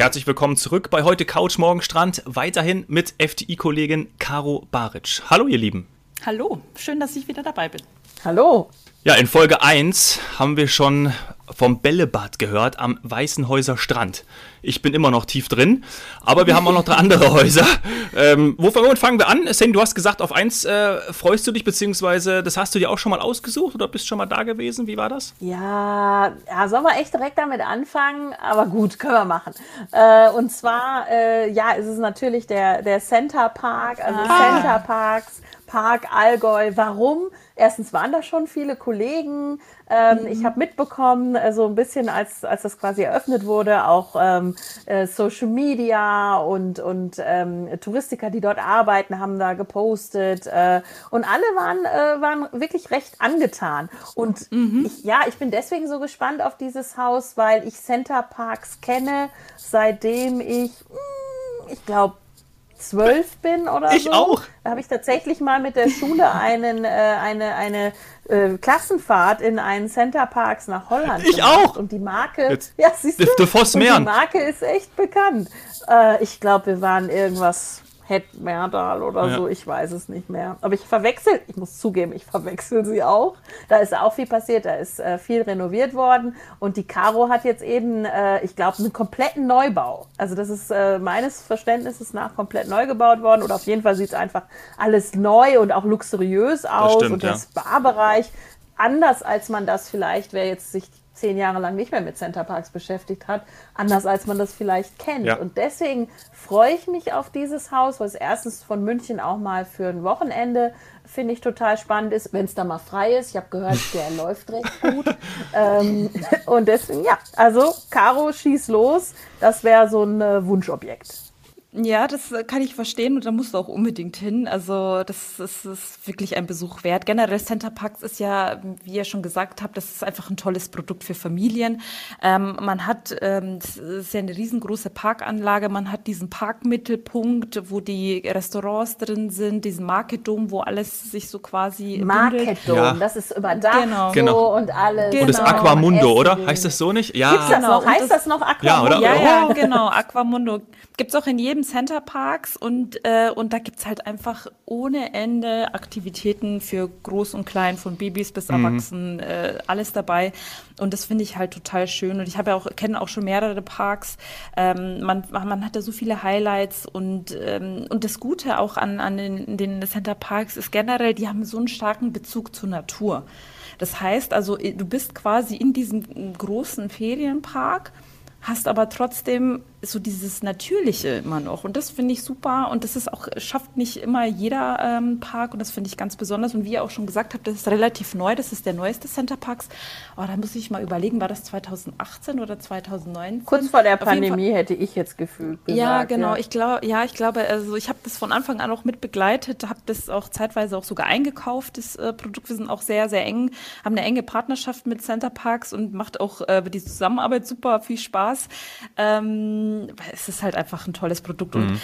Herzlich willkommen zurück bei heute Couch Morgen Strand. Weiterhin mit FDI-Kollegin Caro Baric. Hallo, ihr Lieben. Hallo, schön, dass ich wieder dabei bin. Hallo. Ja, in Folge 1 haben wir schon vom Bällebad gehört am Weißenhäuser Strand. Ich bin immer noch tief drin, aber wir haben auch noch drei andere Häuser. Ähm, womit fangen wir an? Sen, du hast gesagt, auf eins äh, freust du dich, beziehungsweise das hast du dir auch schon mal ausgesucht oder bist schon mal da gewesen? Wie war das? Ja, ja sollen wir echt direkt damit anfangen? Aber gut, können wir machen. Äh, und zwar, äh, ja, ist es natürlich der, der Center Park, also ah. Center Parks Park Allgäu. Warum? Erstens waren da schon viele Kollegen. Ähm, mhm. Ich habe mitbekommen, äh, so ein bisschen, als, als das quasi eröffnet wurde, auch ähm, äh, Social Media und, und ähm, Touristiker, die dort arbeiten, haben da gepostet. Äh, und alle waren, äh, waren wirklich recht angetan. Und mhm. ich, ja, ich bin deswegen so gespannt auf dieses Haus, weil ich Center Parks kenne, seitdem ich, hm, ich glaube, zwölf bin oder ich so. Ich auch. Da habe ich tatsächlich mal mit der Schule einen, äh, eine, eine äh, Klassenfahrt in einen Center Parks nach Holland Ich gemacht. auch. Und die Marke, Jetzt, ja, siehst du, die Marke ist echt bekannt. Äh, ich glaube, wir waren irgendwas Merdal oder ja. so, ich weiß es nicht mehr. Aber ich verwechsel, ich muss zugeben, ich verwechsel sie auch. Da ist auch viel passiert, da ist äh, viel renoviert worden und die Caro hat jetzt eben, äh, ich glaube, einen kompletten Neubau. Also das ist äh, meines Verständnisses nach komplett neu gebaut worden oder auf jeden Fall sieht es einfach alles neu und auch luxuriös aus stimmt, und ja. der Spa-Bereich anders als man das vielleicht, wer jetzt sich zehn Jahre lang nicht mehr mit Centerparks beschäftigt hat, anders als man das vielleicht kennt. Ja. Und deswegen freue ich mich auf dieses Haus, weil es erstens von München auch mal für ein Wochenende finde ich total spannend ist, wenn es da mal frei ist. Ich habe gehört, der läuft recht gut. ähm, und deswegen, ja, also Caro, schieß los. Das wäre so ein äh, Wunschobjekt. Ja, das kann ich verstehen und da musst du auch unbedingt hin. Also das, das ist wirklich ein Besuch wert. Generell Center Parks ist ja, wie ihr schon gesagt habt, das ist einfach ein tolles Produkt für Familien. Ähm, man hat, ähm, das ist ja eine riesengroße Parkanlage, man hat diesen Parkmittelpunkt, wo die Restaurants drin sind, diesen Market Dome, wo alles sich so quasi Market Dome, ja. das ist überdacht genau. so genau. und alles. Genau. Und das Aquamundo, oder? Heißt das so nicht? Ja. Gibt's das genau. noch? Heißt das, das, noch Aquamundo? Ja, oder? Ja, ja, genau, Aquamundo. Gibt's auch in jedem Center Parks und, äh, und da gibt's halt einfach ohne Ende Aktivitäten für Groß und Klein, von Babys bis mhm. Erwachsenen, äh, alles dabei. Und das finde ich halt total schön. Und ich habe ja auch, kenne auch schon mehrere Parks. Ähm, man, man hat da so viele Highlights und, ähm, und das Gute auch an, an den, den Center Parks ist generell, die haben so einen starken Bezug zur Natur. Das heißt also, du bist quasi in diesem großen Ferienpark hast aber trotzdem so dieses Natürliche immer noch. Und das finde ich super. Und das ist auch, schafft nicht immer jeder ähm, Park. Und das finde ich ganz besonders. Und wie ihr auch schon gesagt habt, das ist relativ neu. Das ist der neueste Center Parks. Oh, da muss ich mal überlegen, war das 2018 oder 2019? Kurz vor der Pandemie hätte ich jetzt gefühlt. Gesagt, ja, genau. Ja. Ich glaube, ja, ich glaube, also ich habe das von Anfang an auch mit begleitet, habe das auch zeitweise auch sogar eingekauft, das äh, Produkt. Wir sind auch sehr, sehr eng, haben eine enge Partnerschaft mit Center Parks und macht auch äh, die Zusammenarbeit super viel Spaß. Ähm, es ist halt einfach ein tolles Produkt. Mhm. Und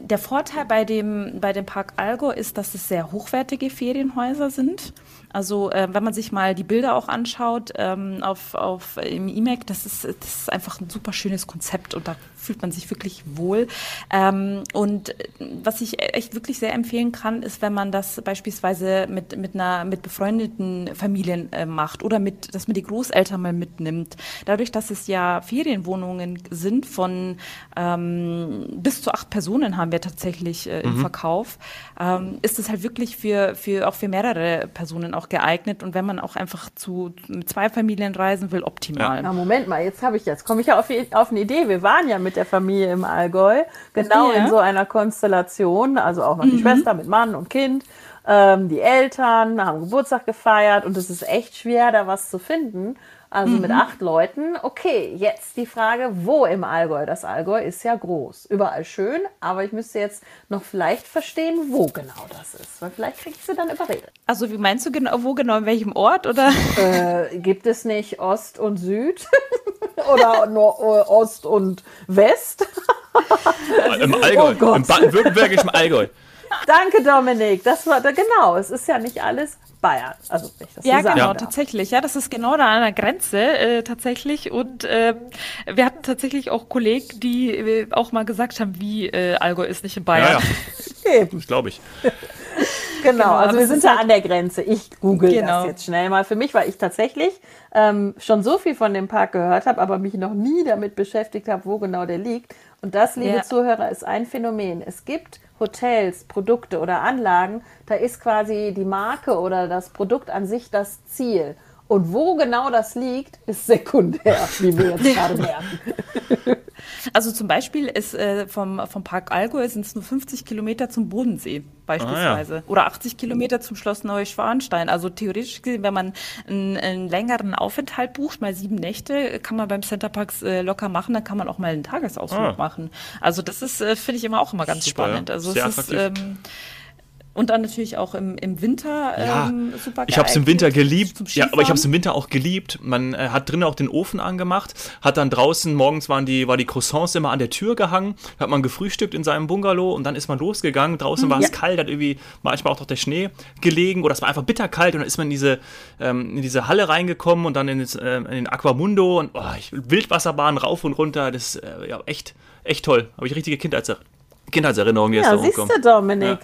der Vorteil bei dem, bei dem Park Algo ist, dass es sehr hochwertige Ferienhäuser sind. Also äh, wenn man sich mal die Bilder auch anschaut ähm, auf, auf im IMAC, das ist, das ist einfach ein super schönes Konzept und da fühlt man sich wirklich wohl. Ähm, und was ich echt wirklich sehr empfehlen kann, ist, wenn man das beispielsweise mit, mit einer mit befreundeten Familien äh, macht oder mit, dass man die Großeltern mal mitnimmt. Dadurch, dass es ja Ferienwohnungen sind von ähm, bis zu acht Personen haben wir tatsächlich äh, im mhm. Verkauf, ähm, ist es halt wirklich für, für auch für mehrere Personen auch geeignet und wenn man auch einfach zu mit zwei Familien reisen will, optimal. Ja. Na, Moment mal, jetzt habe ich jetzt komme ich ja auf, auf eine Idee. Wir waren ja mit der Familie im Allgäu, genau ja. in so einer Konstellation, also auch noch die mhm. Schwester mit Mann und Kind. Ähm, die Eltern haben Geburtstag gefeiert und es ist echt schwer, da was zu finden also mhm. mit acht Leuten. Okay, jetzt die Frage, wo im Allgäu? Das Allgäu ist ja groß, überall schön, aber ich müsste jetzt noch vielleicht verstehen, wo genau das ist, weil vielleicht kriegst du dann überredet. Also wie meinst du genau, wo genau, in welchem Ort oder? Äh, gibt es nicht Ost und Süd oder Nord äh, Ost und West? Im Allgäu, oh im baden-württembergischen Allgäu. Danke, Dominik. Das war da genau. Es ist ja nicht alles Bayern. Also, ich das ja, so sagen genau, darf. tatsächlich. Ja, das ist genau da an der Grenze äh, tatsächlich. Und äh, wir hatten tatsächlich auch Kollegen, die äh, auch mal gesagt haben, wie äh, Allgäu ist nicht in Bayern. Ja, ja. das glaube ich. Genau, genau, also wir sind ja halt an der Grenze. Ich google genau. das jetzt schnell mal für mich, weil ich tatsächlich ähm, schon so viel von dem Park gehört habe, aber mich noch nie damit beschäftigt habe, wo genau der liegt. Und das, liebe ja. Zuhörer, ist ein Phänomen. Es gibt Hotels, Produkte oder Anlagen, da ist quasi die Marke oder das Produkt an sich das Ziel. Und wo genau das liegt, ist sekundär, wie wir jetzt gerade merken. Also zum Beispiel ist äh, vom, vom Park Allgäu sind es nur 50 Kilometer zum Bodensee beispielsweise. Ah, ja. Oder 80 Kilometer zum Schloss Neuschwanstein. Also theoretisch gesehen, wenn man einen, einen, längeren Aufenthalt bucht, mal sieben Nächte, kann man beim Centerparks äh, locker machen, dann kann man auch mal einen Tagesausflug ah. machen. Also das ist, äh, finde ich immer auch immer ganz Super, spannend. Also Sehr es ist, ähm, und dann natürlich auch im, im Winter ja, ähm, super geil. Ich habe es im Winter geliebt. Ja, aber ich habe es im Winter auch geliebt. Man äh, hat drinnen auch den Ofen angemacht, hat dann draußen, morgens waren die, war die Croissants immer an der Tür gehangen, hat man gefrühstückt in seinem Bungalow und dann ist man losgegangen. Draußen mhm, war es kalt, hat irgendwie manchmal auch noch der Schnee gelegen oder es war einfach bitterkalt und dann ist man in diese, ähm, in diese Halle reingekommen und dann in, das, äh, in den Aquamundo und oh, ich, Wildwasserbahn rauf und runter. Das ist äh, ja, echt, echt toll. Habe ich richtige Kindheits Kindheitserinnerungen jetzt ja, da siehst du, Dominik. Ja.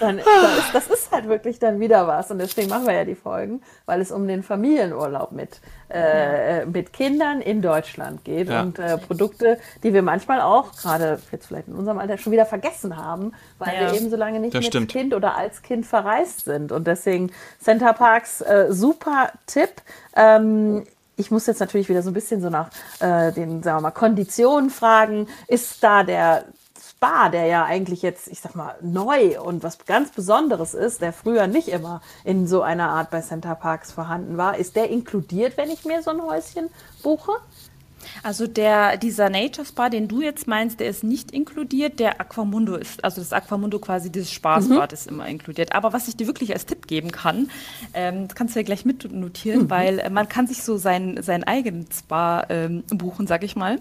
Dann, das, ist, das ist halt wirklich dann wieder was. Und deswegen machen wir ja die Folgen, weil es um den Familienurlaub mit, äh, mit Kindern in Deutschland geht ja. und äh, Produkte, die wir manchmal auch, gerade jetzt vielleicht in unserem Alter, schon wieder vergessen haben, weil ja. wir eben so lange nicht das mit stimmt. Kind oder als Kind verreist sind. Und deswegen Center Parks, äh, super Tipp. Ähm, ich muss jetzt natürlich wieder so ein bisschen so nach äh, den, sagen wir mal, Konditionen fragen. Ist da der Spa, der ja eigentlich jetzt, ich sag mal, neu und was ganz Besonderes ist, der früher nicht immer in so einer Art bei Center Parks vorhanden war, ist der inkludiert, wenn ich mir so ein Häuschen buche? Also der, dieser Nature Spa, den du jetzt meinst, der ist nicht inkludiert. Der Aquamundo ist, also das Aquamundo quasi, dieses Spaßbad mhm. ist immer inkludiert. Aber was ich dir wirklich als Tipp geben kann, ähm, das kannst du ja gleich mitnotieren, mhm. weil äh, man kann sich so seinen, seinen eigenen Spa ähm, buchen, sag ich mal.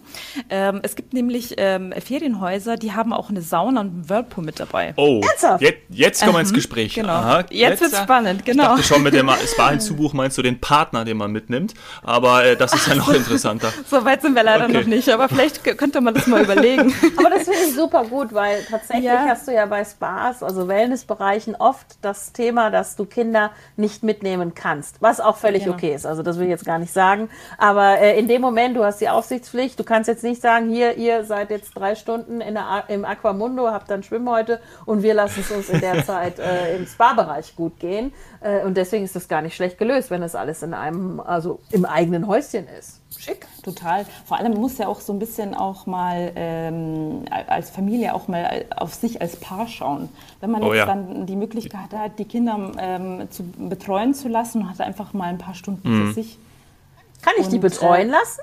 Ähm, es gibt nämlich ähm, Ferienhäuser, die haben auch eine Sauna und einen Whirlpool mit dabei. Oh, jetzt, jetzt kommen wir ins Gespräch. Genau. Aha, jetzt, jetzt wird spannend, genau. Ich dachte schon, mit dem Spa hinzubuchen meinst du den Partner, den man mitnimmt. Aber äh, das ist ja noch interessanter. so weit sind wir leider okay. noch nicht, aber vielleicht könnte man das mal überlegen. aber das finde ich super gut, weil tatsächlich ja. hast du ja bei Spas, also Wellnessbereichen, oft das Thema, dass du Kinder nicht mitnehmen kannst, was auch völlig genau. okay ist. Also das will ich jetzt gar nicht sagen. Aber äh, in dem Moment, du hast die Aufsichtspflicht, du kannst jetzt nicht sagen, hier, ihr seid jetzt drei Stunden in der, im Aquamundo, habt dann Schwimmen heute und wir lassen es uns in der Zeit äh, im Spa-Bereich gut gehen. Äh, und deswegen ist das gar nicht schlecht gelöst, wenn das alles in einem, also im eigenen Häuschen ist. Schick. Total. Vor allem muss ja auch so ein bisschen auch mal ähm, als Familie auch mal auf sich als Paar schauen. Wenn man oh, jetzt ja. dann die Möglichkeit hat, die Kinder ähm, zu betreuen zu lassen, hat einfach mal ein paar Stunden mhm. für sich. Kann ich Und, die betreuen äh, lassen?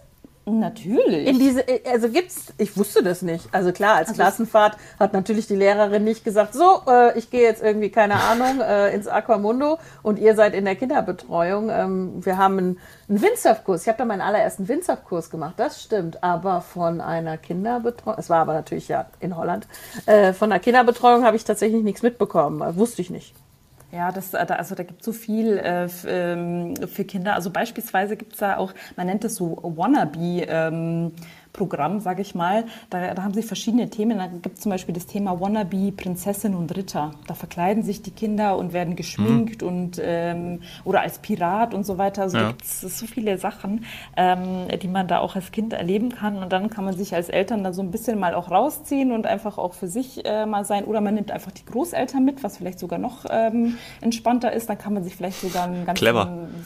Natürlich. In diese, also gibt's, ich wusste das nicht. Also klar, als also Klassenfahrt hat natürlich die Lehrerin nicht gesagt, so, äh, ich gehe jetzt irgendwie, keine Ahnung, äh, ins Aquamundo und ihr seid in der Kinderbetreuung. Ähm, wir haben einen, einen Windsurfkurs. Ich habe da meinen allerersten Windsurfkurs gemacht, das stimmt. Aber von einer Kinderbetreuung, es war aber natürlich ja in Holland, äh, von einer Kinderbetreuung habe ich tatsächlich nichts mitbekommen. Wusste ich nicht. Ja, das, äh, also da gibt es so viel äh, ähm, für Kinder. Also beispielsweise gibt es da auch, man nennt es so Wannabe. Ähm, Programm, sage ich mal. Da, da, haben sie verschiedene Themen. Da gibt es zum Beispiel das Thema Wannabe Prinzessin und Ritter. Da verkleiden sich die Kinder und werden geschminkt mhm. und ähm, oder als Pirat und so weiter. Also ja. gibt es so viele Sachen, ähm, die man da auch als Kind erleben kann. Und dann kann man sich als Eltern da so ein bisschen mal auch rausziehen und einfach auch für sich äh, mal sein. Oder man nimmt einfach die Großeltern mit, was vielleicht sogar noch ähm, entspannter ist. Dann kann man sich vielleicht sogar einen ganzen,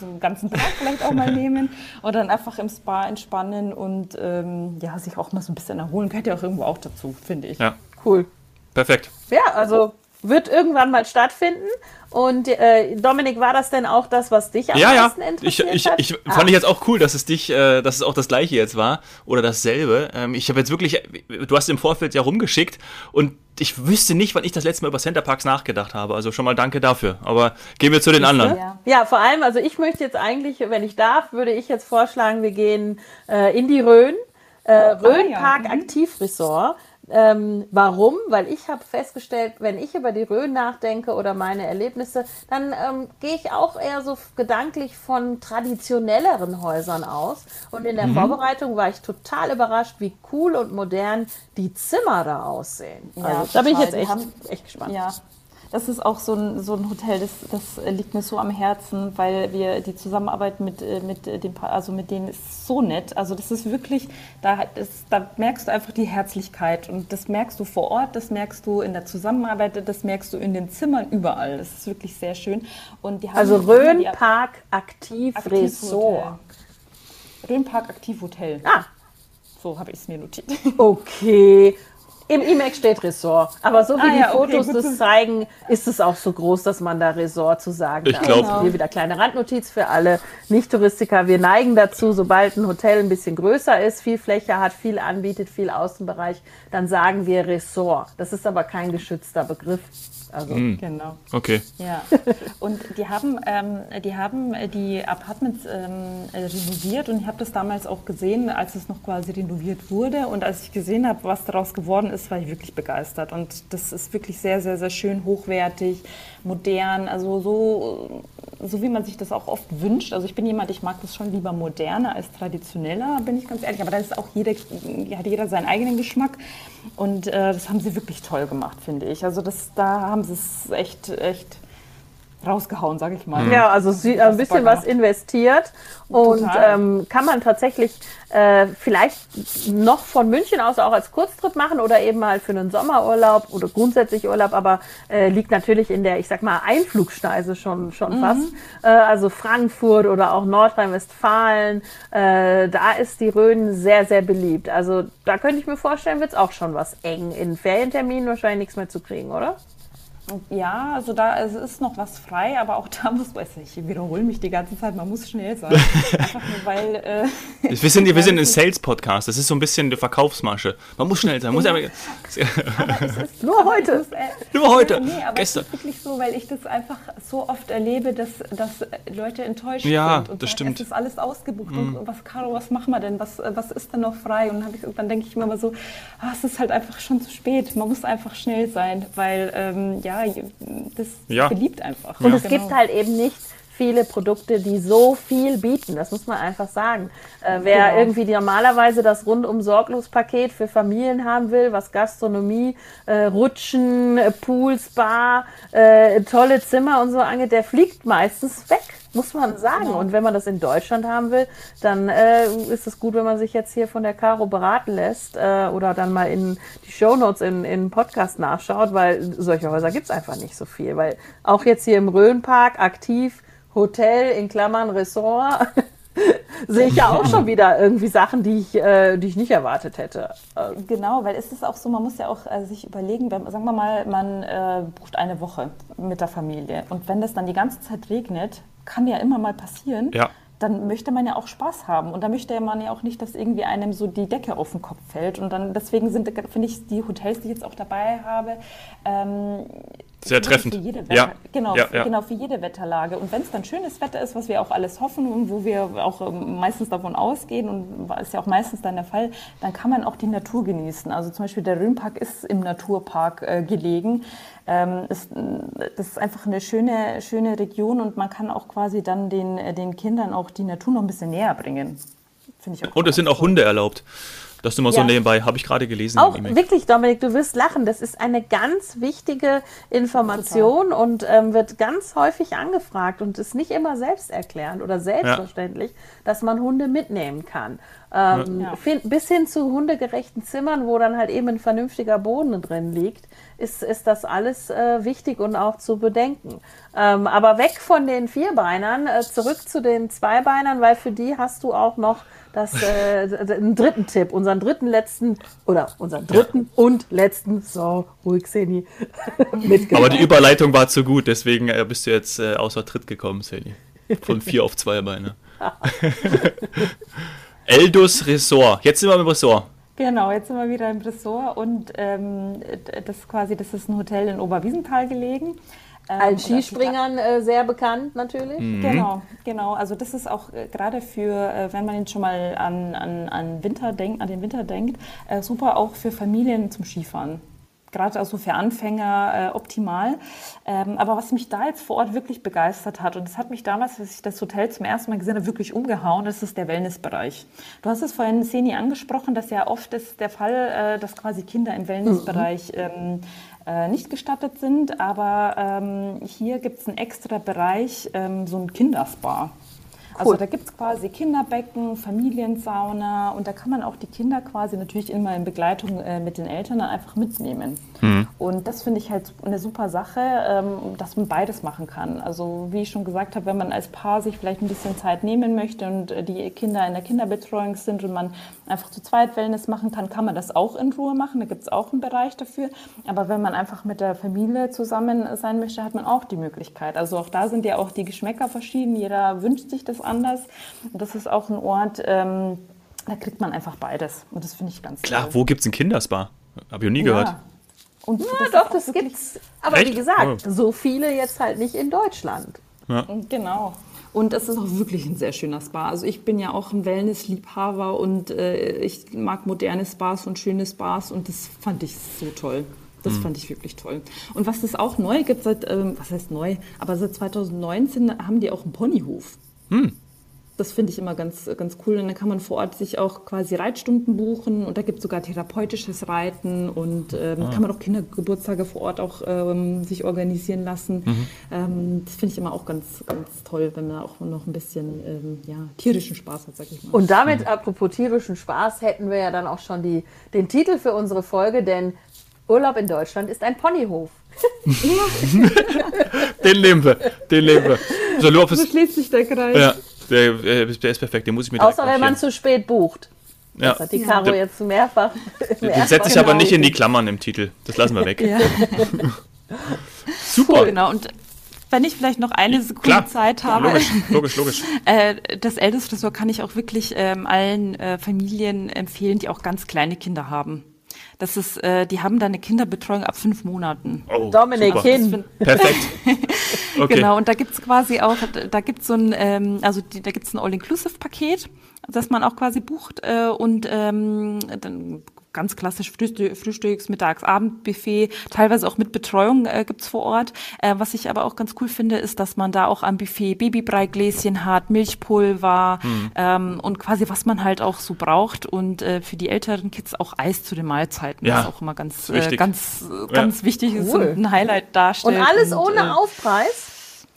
so einen ganzen Tag vielleicht auch mal nehmen oder dann einfach im Spa entspannen und ähm, ja, sich auch mal so ein bisschen erholen, gehört ja auch irgendwo auch dazu, finde ich. Ja. Cool. Perfekt. Ja, also wird irgendwann mal stattfinden. Und äh, Dominik, war das denn auch das, was dich am ja, meisten ja. interessiert ich, ich, ich ah. fand ich jetzt auch cool, dass es dich, äh, dass es auch das gleiche jetzt war oder dasselbe. Ähm, ich habe jetzt wirklich, du hast im Vorfeld ja rumgeschickt und ich wüsste nicht, wann ich das letzte Mal über Center Parks nachgedacht habe. Also schon mal danke dafür. Aber gehen wir zu den anderen. Ja. ja, vor allem, also ich möchte jetzt eigentlich, wenn ich darf, würde ich jetzt vorschlagen, wir gehen äh, in die Rhön äh, Rhönpark ah, ja. Mhm. Aktivresort. Ähm, warum? Weil ich habe festgestellt, wenn ich über die Rhön nachdenke oder meine Erlebnisse, dann ähm, gehe ich auch eher so gedanklich von traditionelleren Häusern aus. Und in der mhm. Vorbereitung war ich total überrascht, wie cool und modern die Zimmer da aussehen. Ja, also, da bin ich jetzt echt, echt gespannt. Ja, das ist auch so ein, so ein Hotel, das, das liegt mir so am Herzen, weil wir die Zusammenarbeit mit, äh, mit, dem, also mit denen ist so nett. Also das ist wirklich, da, das, da merkst du einfach die Herzlichkeit und das merkst du vor Ort, das merkst du in der Zusammenarbeit, das merkst du in den Zimmern überall. Das ist wirklich sehr schön. Und die haben also Rhön Park Aktiv, Aktiv Resort. Rhön Park Aktiv Hotel. Ah. So habe ich es mir notiert. Okay. Im IMAX steht Ressort. Aber so wie ah, die ja, Fotos okay, das zeigen, ist es auch so groß, dass man da Ressort zu sagen ich darf. Ich glaube. Hier wieder kleine Randnotiz für alle Nicht-Touristiker. Wir neigen dazu, sobald ein Hotel ein bisschen größer ist, viel Fläche hat, viel anbietet, viel Außenbereich, dann sagen wir Ressort. Das ist aber kein geschützter Begriff. Also, mm. genau. Okay. Ja. Und die haben, ähm, die haben die Apartments ähm, renoviert und ich habe das damals auch gesehen, als es noch quasi renoviert wurde. Und als ich gesehen habe, was daraus geworden ist, war ich wirklich begeistert. Und das ist wirklich sehr, sehr, sehr schön, hochwertig, modern. Also so, so wie man sich das auch oft wünscht. Also ich bin jemand, ich mag das schon lieber moderner als traditioneller, bin ich ganz ehrlich. Aber da ist auch jeder, hat jeder seinen eigenen Geschmack. Und äh, das haben sie wirklich toll gemacht, finde ich. Also das, da haben sie es echt, echt rausgehauen, sage ich mal. Ja, also sie, ein bisschen was investiert und ähm, kann man tatsächlich äh, vielleicht noch von München aus auch als Kurztrip machen oder eben mal für einen Sommerurlaub oder grundsätzlich Urlaub, aber äh, liegt natürlich in der, ich sag mal, Einflugschneise schon, schon mhm. fast. Äh, also Frankfurt oder auch Nordrhein-Westfalen, äh, da ist die Rhön sehr, sehr beliebt. Also da könnte ich mir vorstellen, wird es auch schon was eng. In Ferienterminen wahrscheinlich nichts mehr zu kriegen, oder? Ja, also da es ist noch was frei, aber auch da muss man, ich wiederhole mich die ganze Zeit, man muss schnell sein. Einfach nur, weil. Äh, wir sind, wir sind ein Sales-Podcast, das ist so ein bisschen eine Verkaufsmasche. Man muss schnell sein. Muss aber, aber nur heute. Ist, äh, nur heute. Nee, aber Gestern. es ist wirklich so, weil ich das einfach so oft erlebe, dass, dass Leute enttäuscht ja, sind. Und das stimmt. Es ist alles ausgebucht. Mhm. Und was, Caro, was machen wir denn? Was, was ist denn noch frei? Und dann, dann denke ich mir immer so, ah, es ist halt einfach schon zu spät. Man muss einfach schnell sein, weil, ähm, ja, das ja. beliebt einfach. Und ja. es genau. gibt halt eben nicht viele Produkte, die so viel bieten. Das muss man einfach sagen. Äh, wer genau. irgendwie normalerweise das rundum sorglos Paket für Familien haben will, was Gastronomie, äh, Rutschen, äh, Pool, Spa, äh, tolle Zimmer und so angeht, der fliegt meistens weg muss man sagen. Genau. Und wenn man das in Deutschland haben will, dann äh, ist es gut, wenn man sich jetzt hier von der Caro beraten lässt oder dann mal in die Shownotes in, in Podcast nachschaut, weil solche Häuser gibt's einfach nicht so viel. Weil auch jetzt hier im Rhönpark aktiv Hotel in Klammern Ressort sehe ich ja auch schon wieder irgendwie Sachen, die ich, äh, die ich nicht erwartet hätte. Genau, weil es ist auch so, man muss ja auch äh, sich überlegen, wenn, sagen wir mal, man äh, bucht eine Woche mit der Familie und wenn das dann die ganze Zeit regnet, kann ja immer mal passieren. Ja. Dann möchte man ja auch Spaß haben und da möchte man ja auch nicht, dass irgendwie einem so die Decke auf den Kopf fällt. Und dann deswegen sind, finde ich, die Hotels, die ich jetzt auch dabei habe, ähm, sehr treffend. Für jede Wetter, ja. Genau, ja, ja. genau, für jede Wetterlage. Und wenn es dann schönes Wetter ist, was wir auch alles hoffen und wo wir auch ähm, meistens davon ausgehen und ist ja auch meistens dann der Fall, dann kann man auch die Natur genießen. Also zum Beispiel der Rhönpark ist im Naturpark äh, gelegen. Ähm, ist, das ist einfach eine schöne, schöne Region und man kann auch quasi dann den, äh, den Kindern auch die Natur noch ein bisschen näher bringen. Ich auch und es sind auch Hunde erlaubt. Das nur mal ja. so nebenbei, habe ich gerade gelesen. Auch wirklich, Dominik, du wirst lachen. Das ist eine ganz wichtige Information Total. und ähm, wird ganz häufig angefragt und ist nicht immer selbsterklärend oder selbstverständlich, ja. dass man Hunde mitnehmen kann. Ähm, ja. Bis hin zu hundegerechten Zimmern, wo dann halt eben ein vernünftiger Boden drin liegt, ist, ist das alles äh, wichtig und auch zu bedenken. Ähm, aber weg von den Vierbeinern, äh, zurück zu den Zweibeinern, weil für die hast du auch noch das, äh, einen dritten Tipp, unseren dritten letzten oder unseren dritten ja. und letzten, so ruhig Seni, Aber die Überleitung war zu gut, deswegen äh, bist du jetzt äh, außer Tritt gekommen, Seni. Von vier auf zwei Beine. Eldus Ressort. Jetzt sind wir im Ressort. Genau, jetzt sind wir wieder im Ressort und ähm, das quasi, das ist ein Hotel in Oberwiesenthal gelegen. Als Skispringern äh, sehr bekannt natürlich. Mhm. Genau, genau. Also das ist auch äh, gerade für, äh, wenn man jetzt schon mal an, an, an, Winter denk, an den Winter denkt, äh, super auch für Familien zum Skifahren gerade also für Anfänger äh, optimal. Ähm, aber was mich da jetzt vor Ort wirklich begeistert hat, und das hat mich damals, als ich das Hotel zum ersten Mal gesehen habe, wirklich umgehauen, das ist der Wellnessbereich. Du hast es vorhin, Seni, angesprochen, dass ja oft ist der Fall, äh, dass quasi Kinder im Wellnessbereich mhm. ähm, äh, nicht gestattet sind. Aber ähm, hier gibt es einen extra Bereich, ähm, so ein Kinderspa. Also cool. da gibt es quasi Kinderbecken, Familiensauna und da kann man auch die Kinder quasi natürlich immer in Begleitung äh, mit den Eltern dann einfach mitnehmen. Mhm. Und das finde ich halt eine super Sache, ähm, dass man beides machen kann. Also wie ich schon gesagt habe, wenn man als Paar sich vielleicht ein bisschen Zeit nehmen möchte und äh, die Kinder in der Kinderbetreuung sind und man einfach zu zweit Wellness machen kann, kann man das auch in Ruhe machen. Da gibt es auch einen Bereich dafür. Aber wenn man einfach mit der Familie zusammen sein möchte, hat man auch die Möglichkeit. Also auch da sind ja auch die Geschmäcker verschieden. Jeder wünscht sich das anders. Und das ist auch ein Ort, ähm, da kriegt man einfach beides. Und das finde ich ganz Klar, toll. wo gibt es ein Kinderspa? Habe ich noch nie ja. gehört. Und ja, das doch, das gibt's. Aber Echt? wie gesagt, oh. so viele jetzt halt nicht in Deutschland. Ja. Genau. Und es ist auch wirklich ein sehr schöner Spa. Also ich bin ja auch ein Wellness-Liebhaber und äh, ich mag moderne Spas und schöne Spas und das fand ich so toll. Das mhm. fand ich wirklich toll. Und was es auch neu gibt, seit, ähm, was heißt neu, aber seit 2019 haben die auch einen Ponyhof. Mhm das finde ich immer ganz, ganz cool. Und dann kann man vor Ort sich auch quasi Reitstunden buchen und da gibt es sogar therapeutisches Reiten und ähm, ah. kann man auch Kindergeburtstage vor Ort auch ähm, sich organisieren lassen. Mhm. Ähm, das finde ich immer auch ganz, ganz toll, wenn man auch noch ein bisschen ähm, ja, tierischen Spaß hat, sag ich mal. Und damit, mhm. apropos tierischen Spaß, hätten wir ja dann auch schon die, den Titel für unsere Folge, denn Urlaub in Deutschland ist ein Ponyhof. den nehmen wir, den nehmen wir. So, so schließt sich der Kreis. Ja. Der, der, ist perfekt, den muss ich mir Außer wenn man zu spät bucht. Ja. Das hat die Caro ja. jetzt mehrfach. mehrfach den setze ich aber nicht in die Klammern im Titel. Das lassen wir weg. Ja. Super. Cool, genau. Und wenn ich vielleicht noch eine Sekunde Klar. Zeit habe. Logisch, logisch, logisch. äh, das Älteste kann ich auch wirklich ähm, allen äh, Familien empfehlen, die auch ganz kleine Kinder haben. Das ist, äh, die haben da eine Kinderbetreuung ab fünf Monaten. Oh, Dominik hin. Perfekt. Okay. Genau, und da gibt's quasi auch, da gibt's so ein, ähm, also die, da gibt's ein All-Inclusive-Paket, das man auch quasi bucht äh, und ähm, dann ganz klassisch Frühstücks-, Mittags-, Abendbuffet, teilweise auch mit Betreuung äh, gibt's vor Ort. Äh, was ich aber auch ganz cool finde, ist, dass man da auch am Buffet Babybreigläschen hat, Milchpulver mhm. ähm, und quasi was man halt auch so braucht und äh, für die älteren Kids auch Eis zu den Mahlzeiten, ja, was auch immer ganz, äh, ganz, ganz ja. wichtig ist und ein Highlight darstellt. Und alles und, ohne äh, Aufpreis?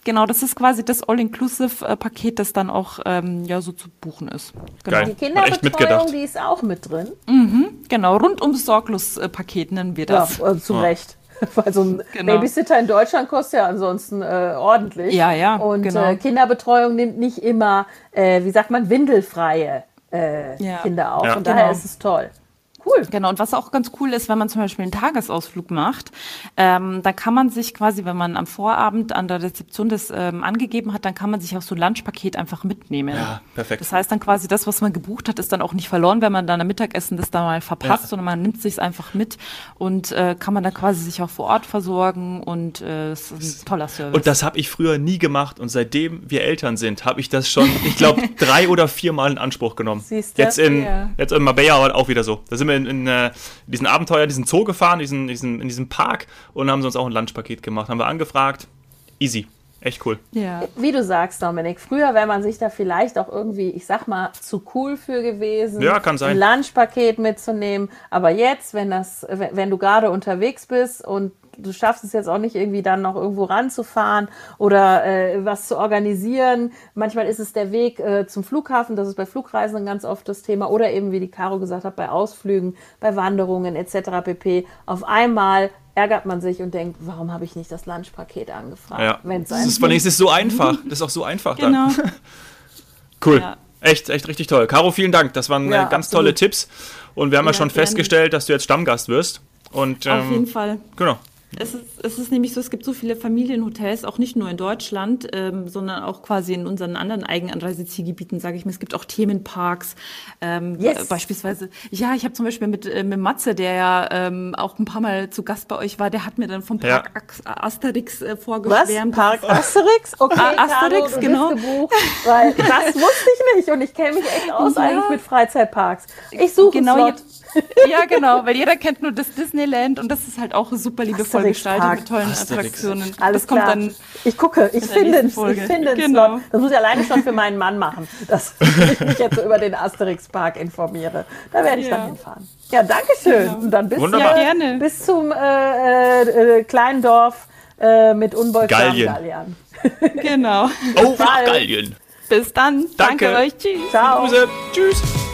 Genau, das ist quasi das All-Inclusive-Paket, das dann auch ähm, ja, so zu buchen ist. Genau. Die Kinderbetreuung, die ist auch mit drin. Mhm, genau, rund ums Sorglos-Paket nennen wir das. Ja, also zu ja. Recht. Weil so ein genau. Babysitter in Deutschland kostet ja ansonsten äh, ordentlich. Ja, ja. Und genau. äh, Kinderbetreuung nimmt nicht immer, äh, wie sagt man, windelfreie äh, ja. Kinder auf. Ja. Und daher genau. ist es toll. Cool. Genau. Und was auch ganz cool ist, wenn man zum Beispiel einen Tagesausflug macht, ähm, da kann man sich quasi, wenn man am Vorabend an der Rezeption das ähm, angegeben hat, dann kann man sich auch so ein Lunchpaket einfach mitnehmen. Ja, perfekt. Das heißt dann quasi, das, was man gebucht hat, ist dann auch nicht verloren, wenn man dann am Mittagessen das da mal verpasst, ja. sondern man nimmt sich einfach mit und äh, kann man dann quasi sich auch vor Ort versorgen und äh, es ist ein toller Service. Und das habe ich früher nie gemacht und seitdem wir Eltern sind, habe ich das schon, ich glaube, drei oder vier Mal in Anspruch genommen. Siehst du? Jetzt in, ja. jetzt in Marbella auch wieder so. Da sind wir in, in, äh, in diesen Abenteuer, diesen Zoo gefahren, diesen, diesen, in diesem Park und haben uns auch ein Lunchpaket gemacht. Haben wir angefragt. Easy. Echt cool. Ja. Wie du sagst, Dominik, früher wäre man sich da vielleicht auch irgendwie, ich sag mal, zu cool für gewesen, ja, kann sein. ein Lunchpaket mitzunehmen. Aber jetzt, wenn das, wenn du gerade unterwegs bist und du schaffst es jetzt auch nicht irgendwie dann noch irgendwo ranzufahren oder äh, was zu organisieren. Manchmal ist es der Weg äh, zum Flughafen, das ist bei Flugreisen ganz oft das Thema oder eben, wie die Caro gesagt hat, bei Ausflügen, bei Wanderungen etc. pp. Auf einmal ärgert man sich und denkt, warum habe ich nicht das Lunchpaket angefragt? Ja. Wenn's das ist, es ist so einfach. Das ist auch so einfach genau. dann. cool. Ja. Echt, echt richtig toll. Caro, vielen Dank. Das waren ja, ganz absolut. tolle Tipps. Und wir haben ja, ja schon gerne. festgestellt, dass du jetzt Stammgast wirst. Und, ähm, Auf jeden Fall. Genau. Es ist, es ist nämlich so, es gibt so viele Familienhotels, auch nicht nur in Deutschland, ähm, sondern auch quasi in unseren anderen Eigenanreisezielgebieten, sage ich mal. Es gibt auch Themenparks. Ähm, yes. Beispielsweise, ja, ich habe zum Beispiel mit, äh, mit Matze, der ja ähm, auch ein paar Mal zu Gast bei euch war, der hat mir dann vom Park ja. Asterix äh, vorgeschwärmt. Was? Park Asterix? Okay, ah, Asterix, Caro, genau. Gebucht, weil das wusste ich nicht und ich kenne mich echt aus ja. eigentlich mit Freizeitparks. Ich suche genau, ja, genau, weil jeder kennt nur das Disneyland und das ist halt auch super liebevoll gestaltet mit tollen Asterix. Attraktionen. Alles das kommt klar. dann. Ich gucke, ich finde es. Ich finde genau. Das muss ich alleine schon für meinen Mann machen, dass ich mich jetzt so über den Asterix-Park informiere. Da werde ich ja. dann hinfahren. Ja, danke schön. Genau. Und dann bis, Wunderbar. Ja, gerne. bis zum äh, äh, kleinen Dorf äh, mit unbeugsamen Gallien. genau. Oh, Gallien. Bis dann. Danke, Danke euch. Tschüss. Ciao. Tschüss.